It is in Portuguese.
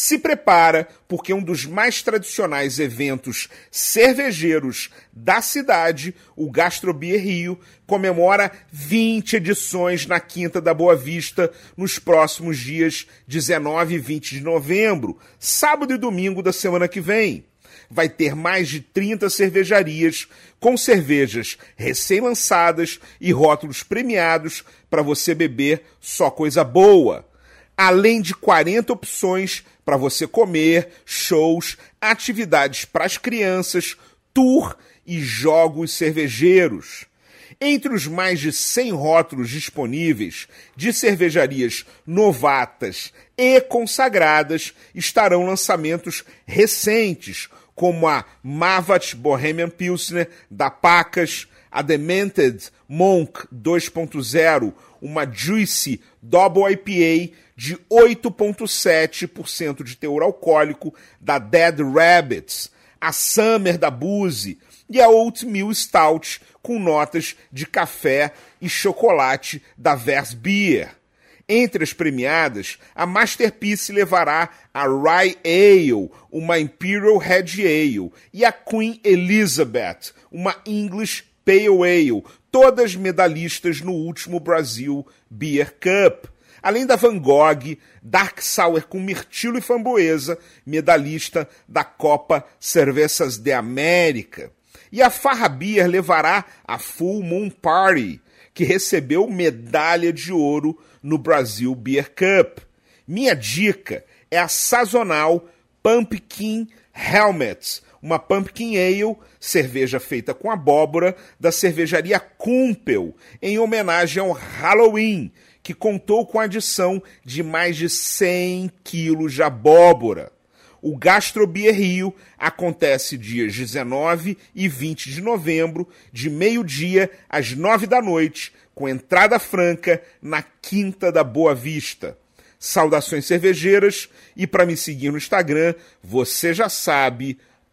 Se prepara, porque um dos mais tradicionais eventos cervejeiros da cidade, o Gastrobier Rio, comemora 20 edições na Quinta da Boa Vista nos próximos dias 19 e 20 de novembro, sábado e domingo da semana que vem vai ter mais de 30 cervejarias com cervejas recém-lançadas e rótulos premiados para você beber só coisa boa. Além de 40 opções para você comer, shows, atividades para as crianças, tour e jogos cervejeiros. Entre os mais de 100 rótulos disponíveis de cervejarias novatas e consagradas estarão lançamentos recentes, como a Mavat Bohemian Pilsner da Pacas, a Demented Monk 2.0, uma Juicy Double IPA de 8,7% de teor alcoólico da Dead Rabbits, a Summer da Boozy e a Oatmeal Stout com notas de café e chocolate da Vers Beer. Entre as premiadas, a Masterpiece levará a Rye Ale, uma Imperial Red Ale, e a Queen Elizabeth, uma English Pale Ale, todas medalhistas no último Brasil Beer Cup além da Van Gogh, Dark Sour com mirtilo e framboesa, medalhista da Copa Cervejas de América. E a Farra Beer levará a Full Moon Party, que recebeu medalha de ouro no Brasil Beer Cup. Minha dica é a sazonal Pumpkin Helmet, uma Pumpkin Ale, cerveja feita com abóbora, da cervejaria Kumpel, em homenagem ao Halloween, que contou com a adição de mais de 100 quilos de abóbora. O Gastrobier Rio acontece dias 19 e 20 de novembro, de meio-dia às 9 da noite, com entrada franca na Quinta da Boa Vista. Saudações cervejeiras e para me seguir no Instagram, você já sabe,